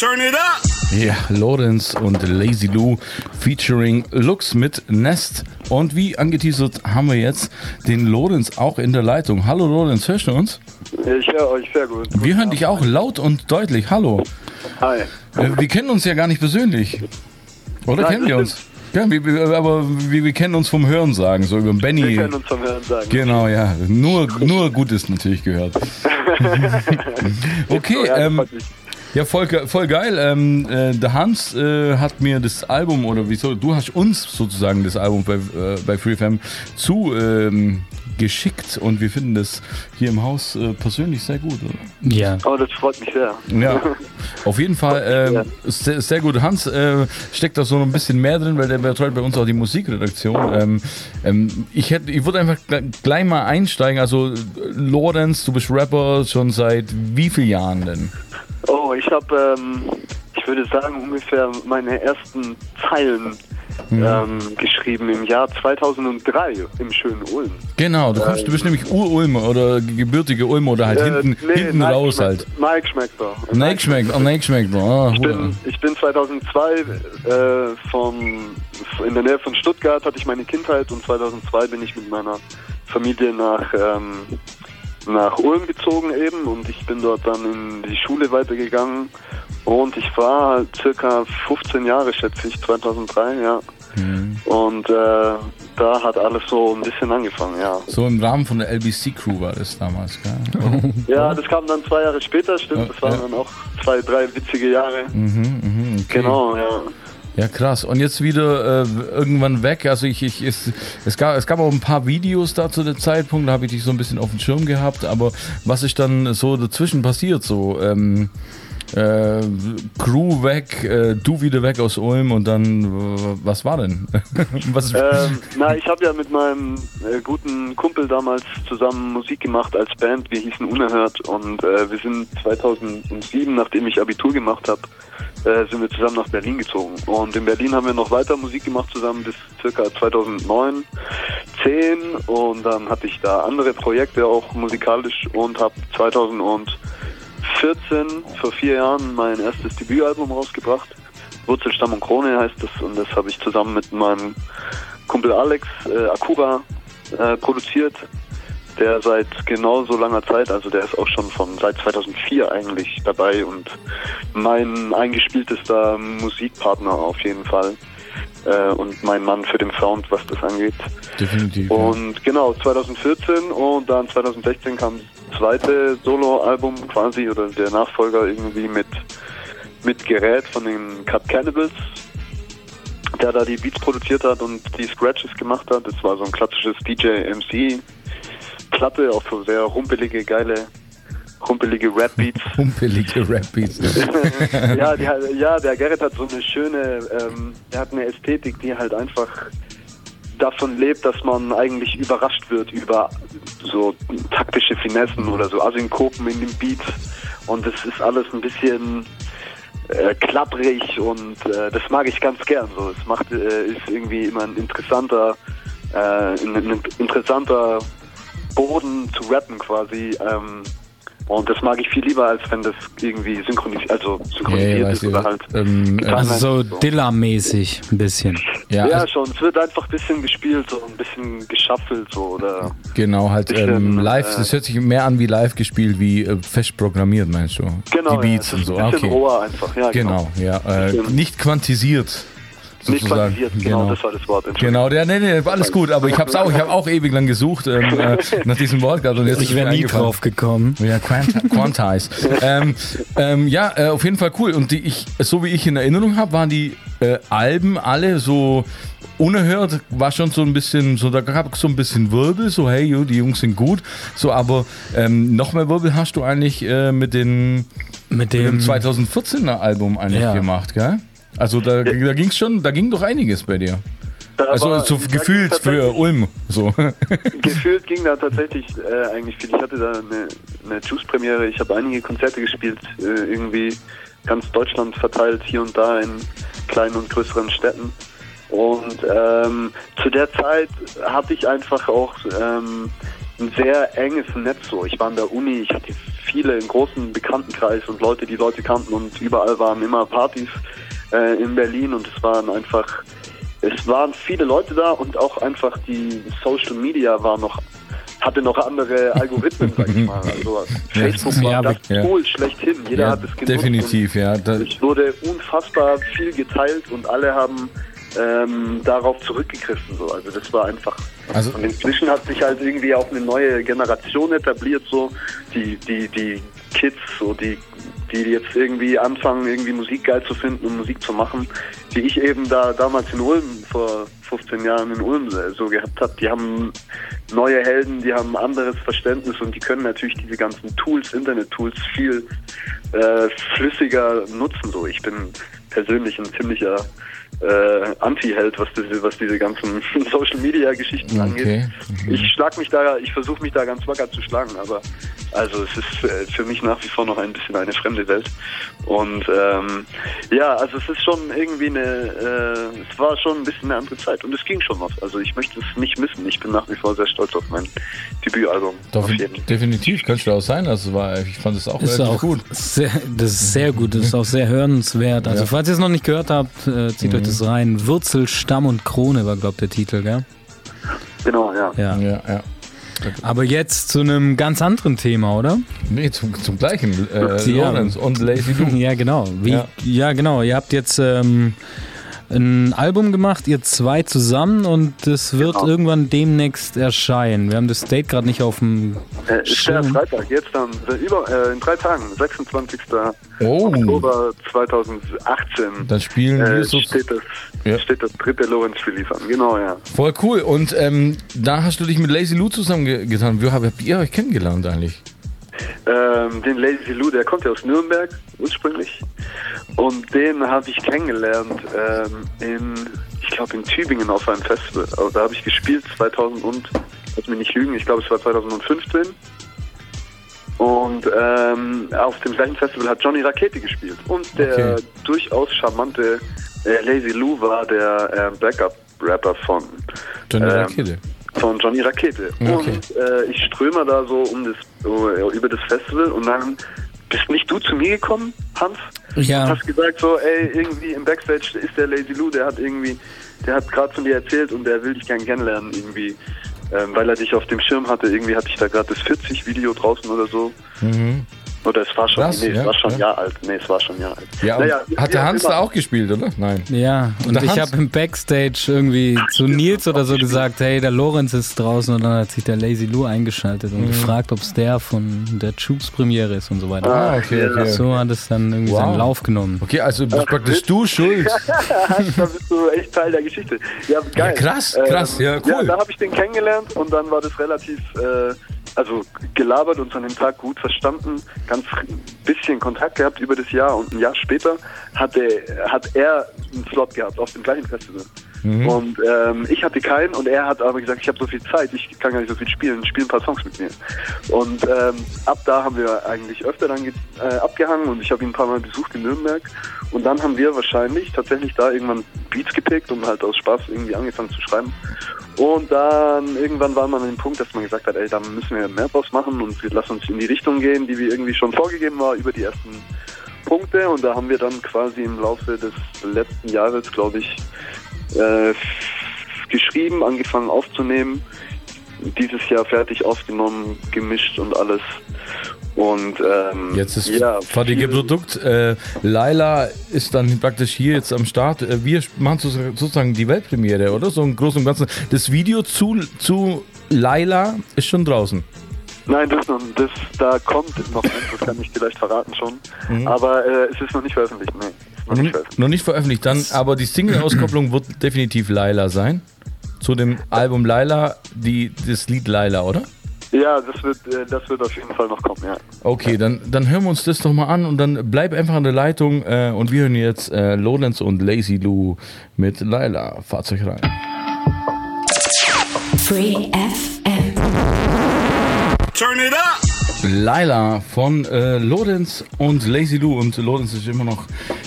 Turn it up! Ja, Lorenz und Lazy Lou featuring Lux mit Nest. Und wie angeteasert haben wir jetzt den Lorenz auch in der Leitung. Hallo Lorenz, hörst du uns? Ich höre euch sehr gut. Wir hören dich auch laut und deutlich. Hallo. Hi. Äh, Wir kennen uns ja gar nicht persönlich. Oder Nein, kennen wir uns? Ja, wir, wir- aber wir, wir kennen uns vom Hören sagen, so über Benny. Wir können uns vom Hören sagen. Genau, ja. Nur, nur Gutes natürlich gehört. okay, ähm. Ja, voll, voll geil. Ähm, äh, der Hans äh, hat mir das Album, oder wieso, du hast uns sozusagen das Album bei, äh, bei FreeFM zu ähm, geschickt und wir finden das hier im Haus äh, persönlich sehr gut. Oder? Ja. Oh, das freut mich sehr. Ja, auf jeden Fall ähm, sehr, sehr gut. Hans äh, steckt da so ein bisschen mehr drin, weil der betreut bei uns auch die Musikredaktion. Ähm, ähm, ich hätte, ich würde einfach gle- gleich mal einsteigen. Also Lorenz, du bist Rapper schon seit wie vielen Jahren denn? Ich habe, ähm, ich würde sagen, ungefähr meine ersten Zeilen ähm, geschrieben im Jahr 2003 im schönen Ulm. Genau, du kommst, du bist nämlich Ur-Ulmer oder gebürtige Ulmer oder halt hinten, Äh, nee, hinten Nike raus schmeckt- halt. Nike schmeckt da. Nike schmeckt, oh, Nike schmeckt. Oh, Ich bin, ich bin 2002 äh, vom, in der Nähe von Stuttgart hatte ich meine Kindheit und 2002 bin ich mit meiner Familie nach, ähm, nach Ulm gezogen eben und ich bin dort dann in die Schule weitergegangen und ich war circa 15 Jahre, schätze ich, 2003, ja. Und äh, da hat alles so ein bisschen angefangen, ja. so im Rahmen von der LBC Crew war das damals, gell? Ja, das kam dann zwei Jahre später, stimmt. Das waren Ja. dann auch zwei, drei witzige Jahre. Mhm, mhm, okay. Genau, ja. Ja, krass. Und jetzt wieder äh, irgendwann weg. Also ich, ich es, es gab es gab auch ein paar Videos da zu dem Zeitpunkt, da habe ich dich so ein bisschen auf dem Schirm gehabt, aber was ist dann so dazwischen passiert? So ähm, äh, Crew weg, äh, du wieder weg aus Ulm und dann was war denn? was Ähm, na, ich habe ja mit meinem äh, guten Kumpel damals zusammen Musik gemacht als Band. Wir hießen Unerhört und äh, wir sind 2007, nachdem ich Abitur gemacht habe, äh, sind wir zusammen nach Berlin gezogen. Und in Berlin haben wir noch weiter Musik gemacht zusammen bis circa 2009, 10 und dann hatte ich da andere Projekte auch musikalisch und habe 2014, vor vier Jahren, mein erstes Debütalbum rausgebracht. Wurzelstamm und Krone heißt das und das habe ich zusammen mit meinem Kumpel Alex äh, Akura äh, produziert, der seit genauso langer Zeit, also der ist auch schon von seit 2004 eigentlich dabei und mein eingespieltester Musikpartner auf jeden Fall äh, und mein Mann für den Sound, was das angeht. definitiv. ja. Und genau, 2014 und dann 2016 kam das zweite Solo-Album quasi oder der Nachfolger irgendwie mit, mit Gerät von den Cut Cannibals, der da die Beats produziert hat und die Scratches gemacht hat. Das war so ein klassisches DJ-MC-Platte, auch so sehr rumpelige, geile, rumpelige Rap-Beats. Humpelige Rap-Beats. ja, die, ja, der Gerrit hat so eine schöne, ähm, der hat eine Ästhetik, die halt einfach davon lebt, dass man eigentlich überrascht wird über so taktische Finessen oder so Asynkopen in dem Beat. Und das ist alles ein bisschen äh, klapprig und äh, das mag ich ganz gern. So, es macht äh, ist irgendwie immer ein interessanter, äh, ein, ein interessanter Boden zu rappen quasi. Ähm, und das mag ich viel lieber, als wenn das irgendwie synchronisiert, also synchronisiert weiß ist oder halt. Ähm, Also so Dilla-mäßig ein bisschen. ja, Ja, also, schon. Es wird einfach ein bisschen gespielt, so ein bisschen geschaffelt, so oder. genau, halt bisschen, ähm, live, äh, das hört sich mehr an wie live gespielt, wie äh, fest programmiert, meinst du? Genau, Die Beats ja, und so, ein bisschen okay. roher einfach. Ja, Genau, ja. Äh, nicht quantisiert. Nicht sozusagen. quantisiert, genau, das war das Wort. Genau, der, nee, nee, alles gut, aber ich hab's auch, ich habe auch ewig lang gesucht ähm, äh, nach diesem Wort gerade und jetzt Ich wäre nie drauf gekommen. Ja, Quant Quantize. ähm, ähm, ja, äh, auf jeden Fall cool. Und die, ich, so wie ich in Erinnerung habe, waren die äh, Alben alle so unerhört, war schon so ein bisschen, so da gab es so ein bisschen Wirbel, so hey, jo, die Jungs sind gut. So, aber ähm, noch mehr Wirbel hast du eigentlich äh, mit, den, Mit mit dem dem 2014er Album eigentlich Ja. gemacht, gell? Also da, da ging's schon, da ging doch einiges bei dir. Da Also war- so gefühlt für Ulm. So. Gefühlt ging da tatsächlich äh, eigentlich viel. Ich hatte da eine, eine Juice-Premiere, ich habe einige Konzerte gespielt, äh, irgendwie ganz Deutschland verteilt, hier und da in kleinen und größeren Städten. Und ähm, zu der Zeit hatte ich einfach auch ähm, ein sehr enges Netz so. Ich war an der Uni, ich hatte viele, einen großen Bekanntenkreis und Leute, die Leute kannten und überall waren immer Partys äh, in Berlin und es waren einfach, es waren viele Leute da und auch einfach die Social Media war noch hatte noch andere Algorithmen, sag ich mal. Also Facebook war ja, das ja. Tool schlechthin. Jeder Ja, hat es genutzt. definitiv, ja. Es wurde unfassbar viel geteilt und alle haben ähm, darauf zurückgegriffen. So. Also das war einfach. Also- und inzwischen hat sich halt irgendwie auch eine neue Generation etabliert, so die die die Kids, so die die jetzt irgendwie anfangen, irgendwie Musik geil zu finden und Musik zu machen, die ich eben da damals in Ulm vor 15 Jahren in Ulm so gehabt habe. Die haben neue Helden, die haben anderes Verständnis und die können natürlich diese ganzen Tools, Internet-Tools viel äh, flüssiger nutzen. So, ich bin persönlich ein ziemlicher äh, Anti-Held, was diese, was diese ganzen Social-Media-Geschichten Okay. angeht. Mhm. Ich schlag mich da, ich versuche mich da ganz wacker zu schlagen, aber also es ist äh, für mich nach wie vor noch ein bisschen eine fremde Welt. Und ähm, ja, also es ist schon irgendwie eine, äh, es war schon ein bisschen eine andere Zeit und es ging schon was. Also ich möchte es nicht missen. Ich bin nach wie vor sehr stolz auf mein Debütalbum. doch, auf jeden. definitiv, könnte auch sein. Also war, ich fand es auch Ist auch gut. Sehr, das ist sehr gut, das ist auch sehr hörenswert. Also Ja. falls ihr es noch nicht gehört habt, äh, zieht euch das rein. Wurzel, Stamm und Krone war, glaube der Titel, gell? Genau, ja. Ja. Ja, ja. Aber jetzt zu einem ganz anderen Thema, oder? Nee, zum, zum gleichen. Äh, Ja. Lorenz und Lazy Lou. Ja, genau. Wie, ja. Ja. genau. Ihr habt jetzt ähm, ein Album gemacht, ihr zwei zusammen und das wird Genau. irgendwann demnächst erscheinen. Wir haben das Date gerade nicht auf dem Äh, ist der Schirm. Freitag, jetzt dann, äh, über, äh, in drei Tagen, 26. Oh, Oktober 2018. dann spielen wir Äh, so. steht, das, Ja. steht das dritte Lorenz-Release an, genau, ja. Voll cool. Und ähm, da hast du dich mit Lazy Lou zusammengetan. Wie habt ihr euch kennengelernt eigentlich? Ähm, den Lazy Lou, der kommt ja aus Nürnberg ursprünglich. Und den habe ich kennengelernt ähm, in, ich glaube in Tübingen auf einem Festival. Also da habe ich gespielt 2000 und, lass mich nicht lügen, ich glaube es war 2015. Und ähm, auf dem gleichen Festival hat Johnny Rakete gespielt. Und der Okay. durchaus charmante äh, Lazy Lou war der äh, Backup-Rapper von Johnny Ähm, Rakete. von Johnny Rakete. Okay. Und äh, ich ströme da so um das uh, über das Festival und dann bist nicht du zu mir gekommen, Hans? Ja. Und hast gesagt so, ey, irgendwie im Backstage ist der Lazy Lou, der hat irgendwie, der hat gerade von dir erzählt und der will dich gern kennenlernen irgendwie. Ähm, weil er dich auf dem Schirm hatte, irgendwie hatte ich da gerade das 40-Video draußen oder so. Mhm. Oder es war schon, Krass, nee, es ja, war schon ja. ein Jahr alt. Nee, es war schon ein Jahr alt. Ja, und Naja, hat ja, der Hans da auch gespielt, oder? Nein. Ja, und der ich habe im Backstage irgendwie zu Nils oder so gesagt, hey, der Lorenz ist draußen und dann hat sich der Lazy Lou eingeschaltet und gefragt, ob es der von der Tubes Premiere ist und so weiter. Ah, okay, okay. So hat es dann irgendwie Wow. seinen Lauf genommen. Okay, also bist praktisch du schuld. da bist du echt Teil der Geschichte. Ja, geil. Ja, krass, krass, ja, cool. Ja, da habe ich den kennengelernt und dann war das relativ, äh, also gelabert und an dem Tag gut verstanden, ganz bisschen Kontakt gehabt über das Jahr und ein Jahr später hatte, hat er einen Slot gehabt auf dem gleichen Festival. Mhm. Und ähm, ich hatte keinen und er hat aber gesagt, ich habe so viel Zeit, ich kann gar nicht so viel spielen, spiel ein paar Songs mit mir. Und ähm, ab da haben wir eigentlich öfter dann äh, abgehangen und ich habe ihn ein paar Mal besucht in Nürnberg. Und dann haben wir wahrscheinlich tatsächlich da irgendwann Beats gepickt und halt aus Spaß irgendwie angefangen zu schreiben. Und dann irgendwann war man an dem Punkt, dass man gesagt hat, ey, da müssen wir mehr draus machen und wir lassen uns in die Richtung gehen, die wir irgendwie schon vorgegeben war über die ersten Punkte. Und da haben wir dann quasi im Laufe des letzten Jahres, glaube ich, äh, geschrieben, angefangen aufzunehmen, dieses Jahr fertig aufgenommen, gemischt und alles. Und ähm, Jetzt ist ja, fertige Produkt. Äh, Laila ist dann praktisch hier jetzt am Start. Äh, wir machen sozusagen- die Weltpremiere, oder? So im Großen und Ganzen. Das Video zu, zu Laila ist schon draußen. Nein, das, noch, das da kommt noch eins, das kann ich vielleicht verraten schon. Mhm. Aber äh, es ist noch nicht veröffentlicht. Nee, noch nicht noch nicht veröffentlicht. Dann, aber die Single-Auskopplung wird definitiv Laila sein. Zu dem Album Laila, die, das Lied Laila, oder? Ja, das wird, äh, das wird auf jeden Fall noch kommen, ja. Okay, dann, dann hören wir uns das doch mal an und dann bleib einfach an der Leitung äh, und wir hören jetzt äh, Lorenz und Lazy Lou mit Laila. Fahrzeug rein. Free FM. Turn it up! Laila von äh, Lorenz und Lazy Lou und Lorenz ist immer noch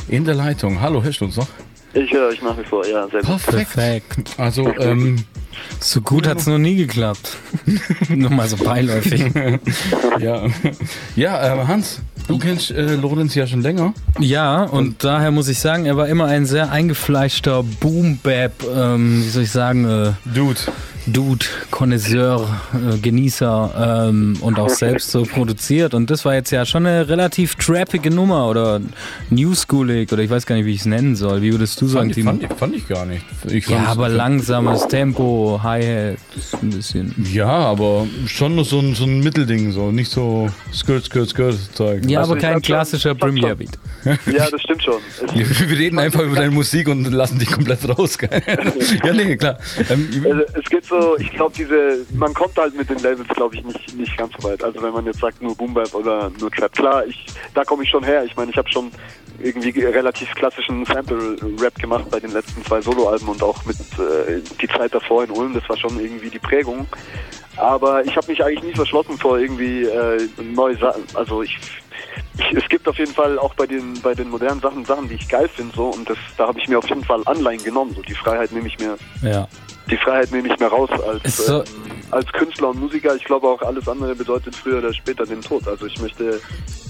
in der Leitung. Hallo, hörst du uns noch? Ich höre euch nach wie vor, ja, sehr gut. Perfekt. Perfekt. Also, ähm, So gut hat's noch nie geklappt. Nur mal so beiläufig. ja. Ja, äh, Hans, du kennst äh, Lorenz ja schon länger. Ja, und daher muss ich sagen, er war immer ein sehr eingefleischter Boom-Bap, ähm, wie soll ich sagen, äh, Dude. Dude, Connoisseur, äh, Genießer ähm, und auch selbst so produziert. Und das war jetzt ja schon eine relativ trappige Nummer oder newschoolig oder ich weiß gar nicht, wie ich es nennen soll. Wie würdest du sagen, Fand, Timo? fand, ich, fand ich gar nicht. Ich Ja, aber langsames Tempo, Hi-Hat, ein bisschen. Ja, aber schon nur so ein, so ein Mittelding, so nicht so Skirt, Skirt, Skirt Zeug. Ja, Also aber kein klassischer Premiere Beat. Ja, das stimmt schon. Wir wir reden einfach über deine Musik und lassen dich komplett raus. ja, nee, klar. Ähm, also, es geht so, ich glaube, diese, man kommt halt mit den Labels, glaube ich, nicht, nicht ganz so weit. Also wenn man jetzt sagt nur Boom Bap oder nur Trap, klar, ich, da komme ich schon her. Ich meine, ich habe schon irgendwie relativ klassischen Sample-Rap gemacht bei den letzten zwei Soloalben und auch mit äh, die Zeit davor in Ulm, das war schon irgendwie die Prägung. Aber ich habe mich eigentlich nie verschlossen vor irgendwie äh, neue Sachen. Also ich, ich, es gibt auf jeden Fall auch bei den bei den modernen Sachen Sachen, die ich geil finde so und das da habe ich mir auf jeden Fall Anleihen genommen. So die Freiheit nehme ich mir Ja. Die Freiheit nehme ich mir raus als, so- ähm, als Künstler und Musiker. Ich glaube auch alles andere bedeutet früher oder später den Tod. Also ich möchte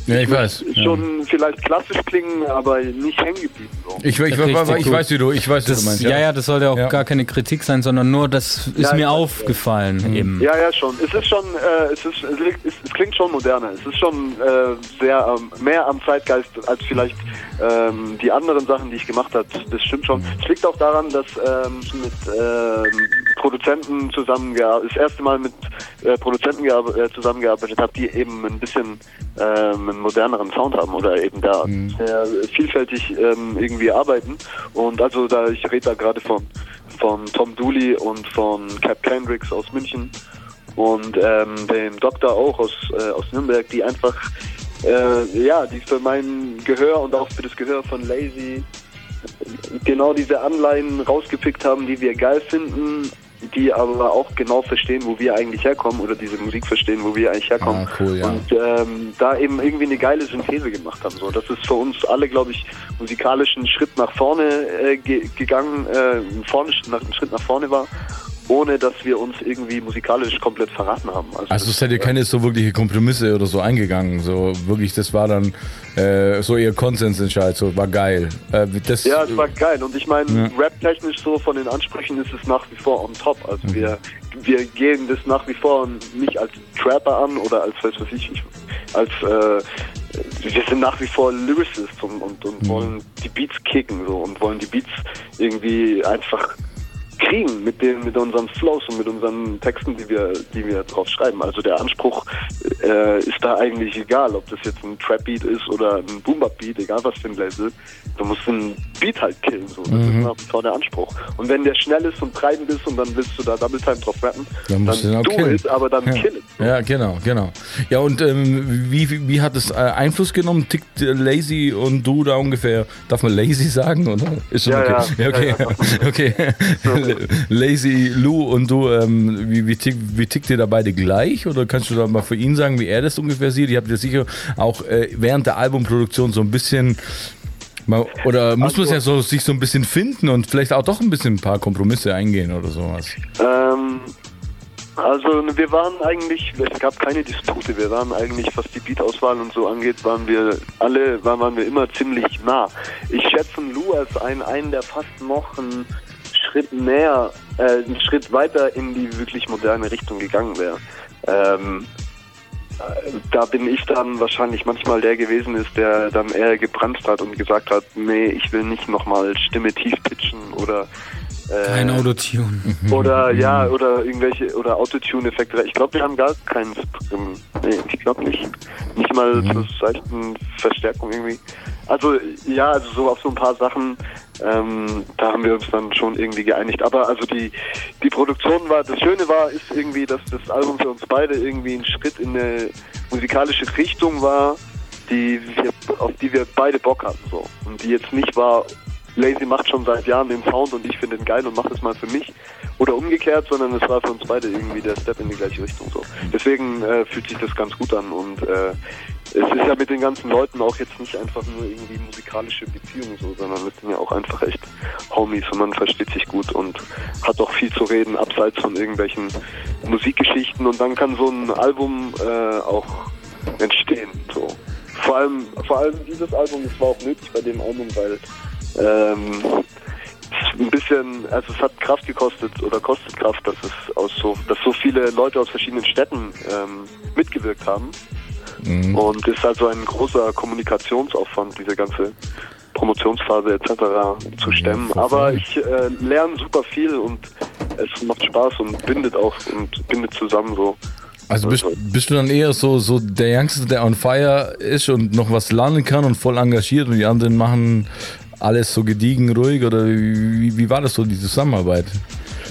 ja, ich weiß. Ja. schon vielleicht klassisch klingen, aber nicht hängen geblieben. So. Ich, ich, ich, ich, weiß, wie du, ich weiß, wie Das, du meinst. ja, ja, das sollte auch Ja. gar keine Kritik sein, sondern nur, das ist Ja, mir aufgefallen eben. Ja, ja, schon. Es ist schon, äh, es ist, es, es, klingt schon moderner. Es ist schon äh, sehr ähm, mehr am Zeitgeist als vielleicht ähm, die anderen Sachen, die ich gemacht habe. Das stimmt schon. Es liegt auch daran, dass ähm, mit ähm, Produzenten zusammengearbeitet, das erste Mal mit äh, Produzenten äh, zusammengearbeitet habe, die eben ein bisschen ähm, einen moderneren Sound haben oder eben da sehr vielfältig ähm, irgendwie arbeiten. Und also da ich rede da gerade von von Tom Dooley und von Cap Kendricks aus München und ähm, dem Doktor auch aus, äh, aus Nürnberg, die einfach äh, ja, die für mein Gehör und auch für das Gehör von Lazy genau diese Anleihen rausgepickt haben, die wir geil finden, die aber auch genau verstehen, wo wir eigentlich herkommen oder diese Musik verstehen, wo wir eigentlich herkommen. Ah, cool, ja. Und ähm, da eben irgendwie eine geile Synthese gemacht haben. So, das ist für uns alle, glaube ich, musikalisch einen Schritt nach vorne äh, ge gegangen, äh, vorne, nach, einen Schritt nach vorne war, ohne dass wir uns irgendwie musikalisch komplett verraten haben. Also seid ihr keine so wirkliche Kompromisse oder so eingegangen. So wirklich, das war dann äh, so ihr Konsensentscheid, so war geil. Äh, das, Ja, es war geil. Und ich meine, Ja. rap-technisch so von den Ansprüchen ist es nach wie vor on top. Also Mhm. wir, wir gehen das nach wie vor nicht als Trapper an oder als, weiß was ich, ich als, äh, wir sind nach wie vor Lyricists und, und, Mhm. und wollen die Beats kicken so und wollen die Beats irgendwie einfach kriegen mit den mit unseren Flows und mit unseren Texten, die wir die wir drauf schreiben. Also der Anspruch äh, ist da eigentlich egal, ob das jetzt ein Trap Beat ist oder ein Boom Bap Beat, egal was für ein Label. Du musst den Beat halt killen so. Das Mhm. ist nach wie vor der Anspruch. Und wenn der schnell ist und treibend ist und dann willst du da Double Time drauf rappen, Dann musst du den auch killen. it, aber dann Ja. kill it. Ja, genau, genau. Ja, und ähm, wie, wie, hat es äh, Einfluss genommen? Tickt äh, Lazy und du da ungefähr, darf man Lazy sagen, oder? Ist schon Ja, okay. ja. okay. Ja, okay. Lazy, Lou und du, ähm, wie, wie, tick, wie tickt ihr da beide gleich? Oder kannst du da mal für ihn sagen, wie er das ungefähr sieht? Ihr habt ja sicher auch äh, während der Albumproduktion so ein bisschen mal, oder muss man es ja so, sich so ein bisschen finden und vielleicht auch doch ein bisschen ein paar Kompromisse eingehen oder sowas? Ähm, also wir waren eigentlich, es gab keine Dispute, wir waren eigentlich, was die Beatauswahl und so angeht, waren wir alle, waren, wir immer ziemlich nah. Ich schätze Lou als einen, einen, der fast noch einen Schritt näher, äh, einen Schritt weiter in die wirklich moderne Richtung gegangen wäre. Ähm, äh, da bin ich dann wahrscheinlich manchmal der gewesen ist, der dann eher gebrannt hat und gesagt hat, nee, ich will nicht nochmal Stimme tief pitchen oder äh, Kein Autotune. oder ja, oder irgendwelche oder Autotune-Effekte. Ich glaube, wir haben gar keinen drin. Nee, ich glaube nicht. Nicht mal zur seichten Verstärkung irgendwie. Also ja, also so auf so ein paar Sachen, ähm, da haben wir uns dann schon irgendwie geeinigt. Aber also die die Produktion war, das Schöne war, ist irgendwie, dass das Album für uns beide irgendwie ein Schritt in eine musikalische Richtung war, die wir, auf die wir beide Bock hatten so. Und die jetzt nicht war, Lazy macht schon seit Jahren den Sound und ich finde den geil und mache das mal für mich. Oder umgekehrt, sondern es war für uns beide irgendwie der Step in die gleiche Richtung so. Deswegen äh, fühlt sich das ganz gut an und äh, es ist ja mit den ganzen Leuten auch jetzt nicht einfach nur irgendwie musikalische Beziehungen so, sondern es sind ja auch einfach echt Homies und man versteht sich gut und hat auch viel zu reden, abseits von irgendwelchen Musikgeschichten und dann kann so ein Album äh, auch entstehen. So. Vor allem, vor allem dieses Album, das war auch nötig bei dem Album, weil ähm, ein bisschen, also es hat Kraft gekostet oder kostet Kraft, dass es aus so, dass so viele Leute aus verschiedenen Städten ähm, mitgewirkt haben. Und es ist also ein großer Kommunikationsaufwand, diese ganze Promotionsphase etc. zu stemmen. Aber ich äh, lerne super viel und es macht Spaß und bindet auch und bindet zusammen so. Also bist, bist du dann eher so, so der Youngster, der on fire ist und noch was lernen kann und voll engagiert und die anderen machen alles so gediegen, ruhig oder wie, wie war das so, die Zusammenarbeit?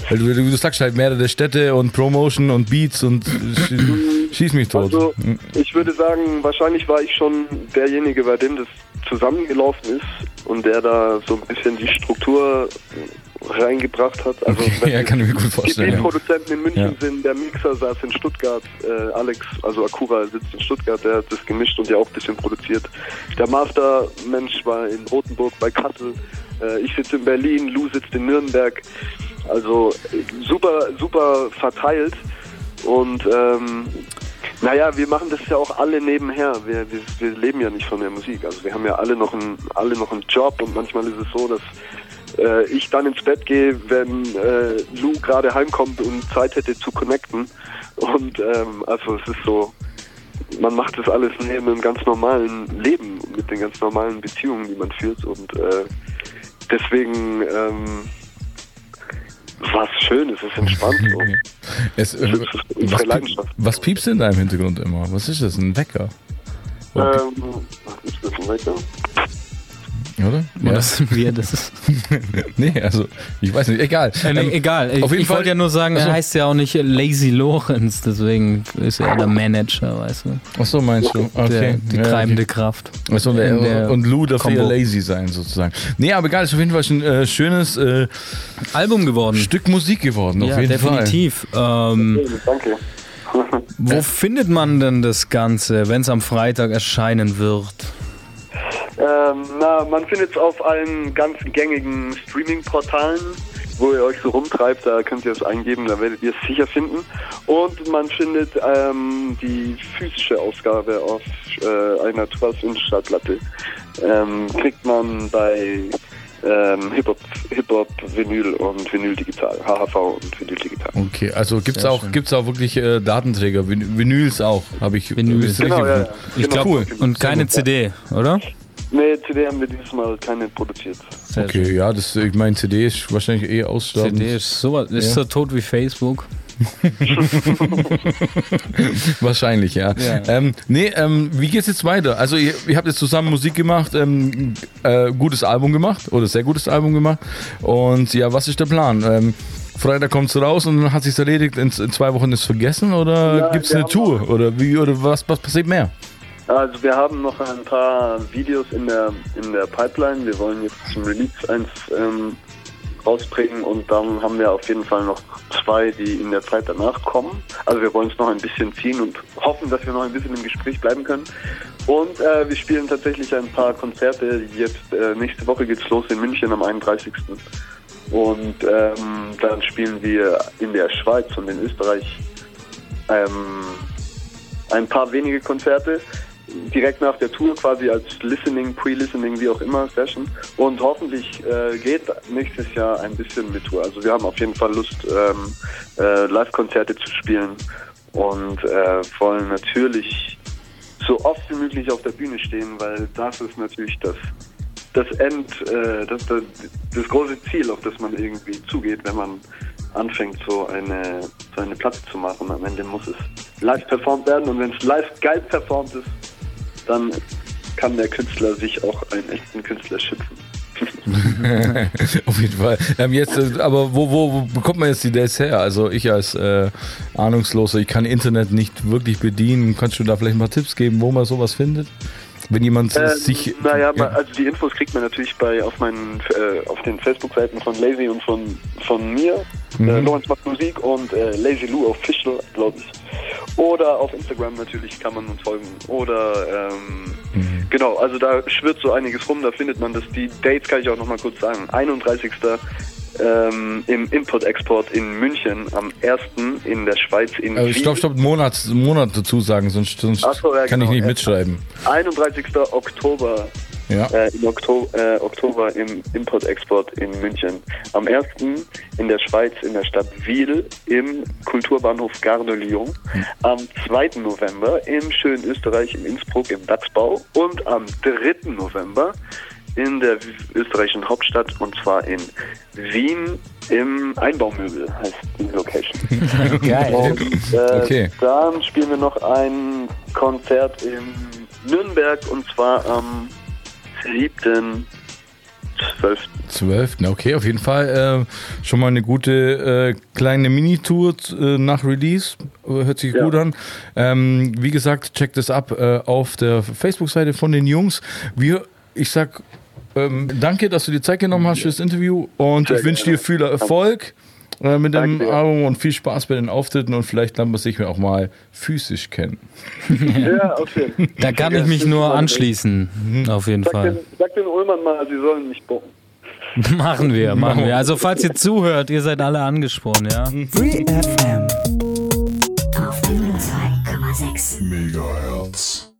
Weil du, du sagst halt mehrere Städte und Promotion und Beats und schieß mich tot. Also ich würde sagen, wahrscheinlich war ich schon derjenige, bei dem das zusammengelaufen ist und der da so ein bisschen die Struktur reingebracht hat. Also ja, kann ich mir gut die vorstellen. Ja. Produzenten in München Ja. sind, der Mixer saß in Stuttgart, äh, Alex, also Akura sitzt in Stuttgart, der hat das gemischt und ja auch ein bisschen produziert. Der Mastermensch war in Rothenburg bei Kassel, äh, ich sitze in Berlin, Lou sitzt in Nürnberg. Also super, super verteilt und ähm, naja, wir machen das ja auch alle nebenher. Wir, wir, wir leben ja nicht von der Musik. Also wir haben ja alle noch einen, alle noch einen Job und manchmal ist es so, dass äh, ich dann ins Bett gehe, wenn äh, Lou gerade heimkommt und Zeit hätte zu connecten. Und ähm, also es ist so, man macht das alles neben einem ganz normalen Leben, mit den ganz normalen Beziehungen, die man führt. Und äh, deswegen ähm, war es schön, es ist entspannt. So. Es, äh, was, piep, was piepst in deinem Hintergrund immer? Was ist das? Ein Wecker? Ähm, ist das ein Wecker? Oder? Oder sind wir das? nee, also ich weiß nicht, egal. Äh, nee, Ähm, egal. Ich, auf jeden ich Fall- wollte ja nur sagen, er Achso. heißt ja auch nicht Lazy Lorenz, deswegen ist er der Manager, weißt du? Ach so, meinst du? Okay. Der, die Ja, treibende okay. Kraft. Und, in der und Lou darf ja lazy sein, sozusagen. Nee, aber egal, ist auf jeden Fall schon ein äh, schönes äh, Album geworden. Stück Musik geworden, auf ja, jeden Fall. definitiv. Ähm, Danke. wo findet man denn das Ganze, wenn es am Freitag erscheinen wird? Ähm, na, man findet es auf allen ganz gängigen Streaming-Portalen, wo ihr euch so rumtreibt, da könnt ihr es eingeben, da werdet ihr es sicher finden. Und man findet ähm, die physische Ausgabe auf äh, einer 12-Inch-Schallplatte. Ähm, kriegt man bei ähm, Hip-Hop, Hip-Hop, Vinyl und Vinyl Digital, HHV und Vinyl Digital. Okay, also gibt's Sehr auch schön. gibt's auch wirklich äh, Datenträger, Vin Vinyls auch, habe ich Vinyl. ist Genau, richtig ja, ja. Ich Genau. glaube, Cool. und keine CD, oder? Nee, CD haben wir dieses Mal keine produziert. Sehr Okay, ja, das ich meine CD ist wahrscheinlich eh aussterbend. CD ist sowas, ist Ja. so tot wie Facebook. Wahrscheinlich, ja. Ja. Ähm, nee, ähm, wie geht's jetzt weiter? Also ihr, ihr habt jetzt zusammen Musik gemacht, ähm, äh, gutes Album gemacht oder sehr gutes Album gemacht. Und ja, was ist der Plan? Ähm, Freitag kommt's raus und dann hat sich's erledigt, in, in zwei Wochen ist vergessen oder Ja, gibt's eine Tour oder wie oder was, was passiert mehr? Also wir haben noch ein paar Videos in der in der Pipeline. Wir wollen jetzt zum Release eins ähm, rausbringen und dann haben wir auf jeden Fall noch zwei, die in der Zeit danach kommen. Also wir wollen es noch ein bisschen ziehen und hoffen, dass wir noch ein bisschen im Gespräch bleiben können. Und äh, wir spielen tatsächlich ein paar Konzerte. Jetzt äh, nächste Woche geht's los in München am 31. Und ähm, dann spielen wir in der Schweiz und in Österreich ähm, ein paar wenige Konzerte direkt nach der Tour quasi als Listening, Pre-Listening, wie auch immer, Session. Und hoffentlich äh, geht nächstes Jahr ein bisschen mit Tour. Also wir haben auf jeden Fall Lust, ähm, äh, Live-Konzerte zu spielen und äh, wollen natürlich so oft wie möglich auf der Bühne stehen, weil das ist natürlich das das End, äh, das, das, das große Ziel, auf das man irgendwie zugeht, wenn man anfängt, so eine, so eine Platte zu machen. Am Ende muss es live performt werden und wenn es live geil performt ist, dann kann der Künstler sich auch einen echten Künstler schützen. Auf jeden Fall. Ähm, jetzt, äh, aber wo, wo, wo bekommt man jetzt die Dates her? Also ich als äh, Ahnungsloser, ich kann Internet nicht wirklich bedienen. Kannst du da vielleicht mal Tipps geben, wo man sowas findet? Wenn jemand Ähm, sich. naja, ja. also die Infos kriegt man natürlich bei auf meinen äh, auf den Facebook-Seiten von Lazy und von von mir. Mhm. Äh, Lorenz macht Musik und äh, Lazy Lou Official, glaube ich. Oder auf Instagram natürlich kann man uns folgen. Oder ähm, Mhm. genau, also da schwirrt so einiges rum, da findet man das. Die Dates kann ich auch nochmal kurz sagen. 31. Ähm, im Import-Export in München, am 1. in der Schweiz in Wien. stopp, stopp, Monat, Monat dazu sagen, sonst, sonst so, ja, kann genau, ich nicht mitschreiben. 31. Oktober Ja. äh, im Okto äh, Oktober im Import-Export in München. Am 1. in der Schweiz in der Stadt Wiel im Kulturbahnhof Gare de Lyon. Am 2. November im schönen Österreich in Innsbruck im Dachsbau. Und am 3. November in der österreichischen Hauptstadt und zwar in Wien im Einbaumöbel heißt die Location. Geil. Und äh, Okay. dann spielen wir noch ein Konzert in Nürnberg und zwar am 7. 12. 12. Okay, auf jeden Fall äh, schon mal eine gute äh, kleine Minitour äh, nach Release. Hört sich Ja. gut an. Ähm, wie gesagt, checkt es ab äh, auf der Facebook-Seite von den Jungs. Wir, ich sag ähm, danke, dass du dir Zeit genommen hast für das Interview und Sehr ich wünsche dir viel Erfolg äh, mit dem dir. Album und viel Spaß bei den Auftritten und vielleicht lernt man sich auch mal physisch kennen. Ja, auf jeden Fall. Da kann ich mich nur anschließen. Auf jeden Sag Fall. den, sag den Ullmann mal, sie sollen mich bucken. Machen wir, machen wir. Also falls ihr zuhört, ihr seid alle angesprochen, ja. Free FM. Auf 102,6. Megahertz.